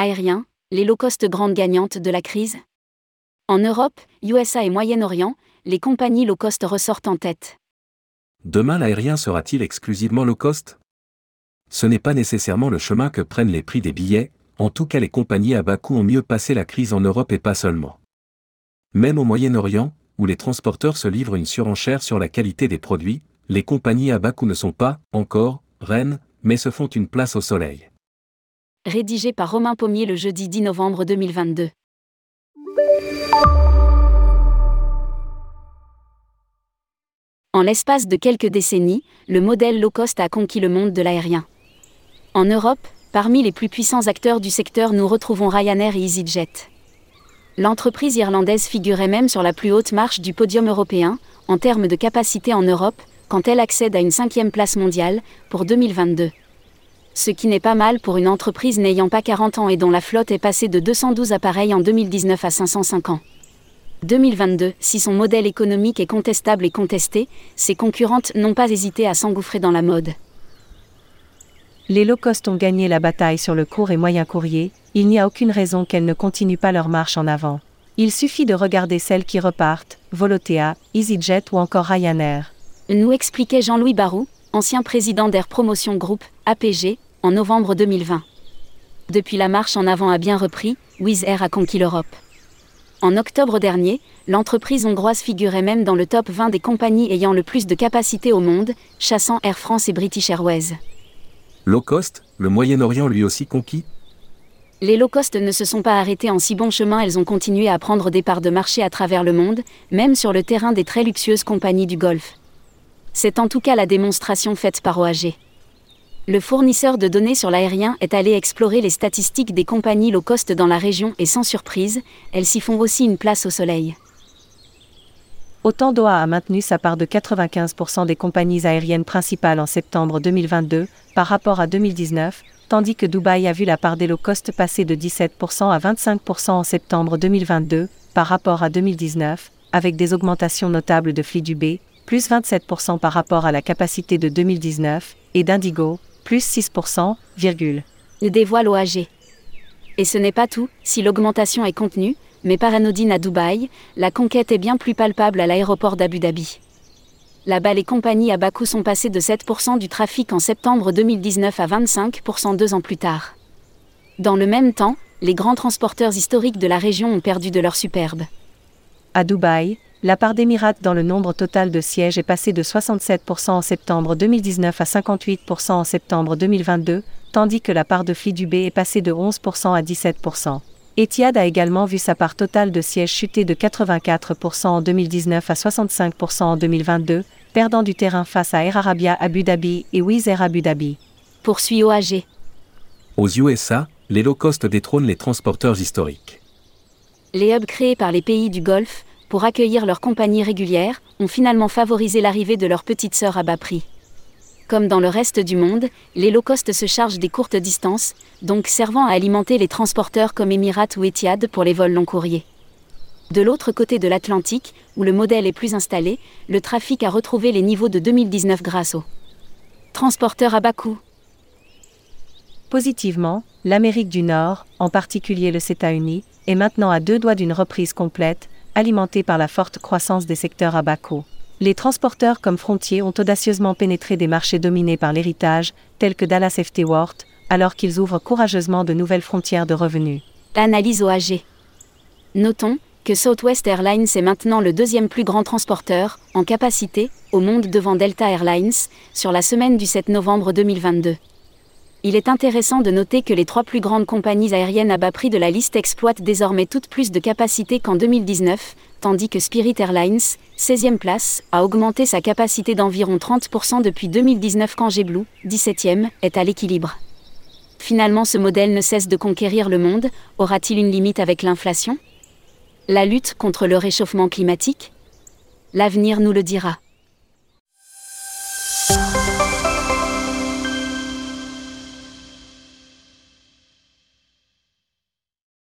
Aérien, les low-cost grandes gagnantes de la crise En Europe, USA et Moyen-Orient, les compagnies low-cost ressortent en tête. Demain l'aérien sera-t-il exclusivement low cost Ce n'est pas nécessairement le chemin que prennent les prix des billets, en tout cas les compagnies à bas coût ont mieux passé la crise en Europe et pas seulement. Même au Moyen-Orient, où les transporteurs se livrent une surenchère sur la qualité des produits, les compagnies à bas coût ne sont pas, encore, reines, mais se font une place au soleil. Rédigé par Romain Pommier le jeudi 10 novembre 2022. En l'espace de quelques décennies, le modèle low cost a conquis le monde de l'aérien. En Europe, parmi les plus puissants acteurs du secteur, nous retrouvons Ryanair et EasyJet. L'entreprise irlandaise figurait même sur la plus haute marche du podium européen, en termes de capacité en Europe, quand elle accède à une cinquième place mondiale, pour 2022. Ce qui n'est pas mal pour une entreprise n'ayant pas 40 ans et dont la flotte est passée de 212 appareils en 2019 à 505 ans. 2022, si son modèle économique est contestable et contesté, ses concurrentes n'ont pas hésité à s'engouffrer dans la mode. Les low cost ont gagné la bataille sur le court et moyen courrier, il n'y a aucune raison qu'elles ne continuent pas leur marche en avant. Il suffit de regarder celles qui repartent, Volotea, EasyJet ou encore Ryanair. Nous expliquait Jean-Louis Barou, ancien président d'Air Promotion Group, APG, en novembre 2020. Depuis la marche en avant a bien repris, Wizz Air a conquis l'Europe. En octobre dernier, l'entreprise hongroise figurait même dans le top 20 des compagnies ayant le plus de capacité au monde, chassant Air France et British Airways. Low cost, le Moyen-Orient lui aussi conquis? Les low cost ne se sont pas arrêtés en si bon chemin, elles ont continué à prendre des parts de marché à travers le monde, même sur le terrain des très luxueuses compagnies du Golfe. C'est en tout cas la démonstration faite par OAG le fournisseur de données sur l'aérien est allé explorer les statistiques des compagnies low cost dans la région et sans surprise, elles s'y font aussi une place au soleil. Autant Doha a maintenu sa part de 95% des compagnies aériennes principales en septembre 2022 par rapport à 2019, tandis que Dubaï a vu la part des low cost passer de 17% à 25% en septembre 2022 par rapport à 2019, avec des augmentations notables de Flydubé, plus 27% par rapport à la capacité de 2019, et d'Indigo, plus 6%, virgule. Dévoile OAG. Et ce n'est pas tout, si l'augmentation est contenue, mais par anodine à Dubaï, la conquête est bien plus palpable à l'aéroport d'Abu Dhabi. Là-bas, les compagnies à bas coût sont passées de 7% du trafic en septembre 2019 à 25% deux ans plus tard. Dans le même temps, les grands transporteurs historiques de la région ont perdu de leur superbe. À Dubaï, la part d'Emirates dans le nombre total de sièges est passée de 67% en septembre 2019 à 58% en septembre 2022, tandis que la part de Flydubé est passée de 11% à 17%. Etihad a également vu sa part totale de sièges chuter de 84% en 2019 à 65% en 2022, perdant du terrain face à Air Arabia Abu Dhabi et Wizz Air Abu Dhabi. Poursuit OAG. Aux USA, les low cost détrônent les transporteurs historiques. Les hubs créés par les pays du Golfe, pour accueillir leurs compagnies régulières, ont finalement favorisé l'arrivée de leurs petites sœurs à bas prix. Comme dans le reste du monde, les low cost se chargent des courtes distances, donc servant à alimenter les transporteurs comme Emirates ou Etihad pour les vols long courriers. De l'autre côté de l'Atlantique, où le modèle est plus installé, le trafic a retrouvé les niveaux de 2019 grâce aux transporteurs à bas coût. Positivement, l'Amérique du Nord, en particulier le CETA uni, est maintenant à deux doigts d'une reprise complète, alimenté par la forte croissance des secteurs à bas coût. Les transporteurs comme Frontier ont audacieusement pénétré des marchés dominés par l'héritage, tels que Dallas FT World, alors qu'ils ouvrent courageusement de nouvelles frontières de revenus. Analyse OAG. Notons que Southwest Airlines est maintenant le deuxième plus grand transporteur, en capacité, au monde devant Delta Airlines, sur la semaine du 7 novembre 2022. Il est intéressant de noter que les trois plus grandes compagnies aériennes à bas prix de la liste exploitent désormais toutes plus de capacité qu'en 2019, tandis que Spirit Airlines, 16e place, a augmenté sa capacité d'environ 30% depuis 2019 quand JetBlue, 17e, est à l'équilibre. Finalement ce modèle ne cesse de conquérir le monde, aura-t-il une limite avec l'inflation? La lutte contre le réchauffement climatique? L'avenir nous le dira.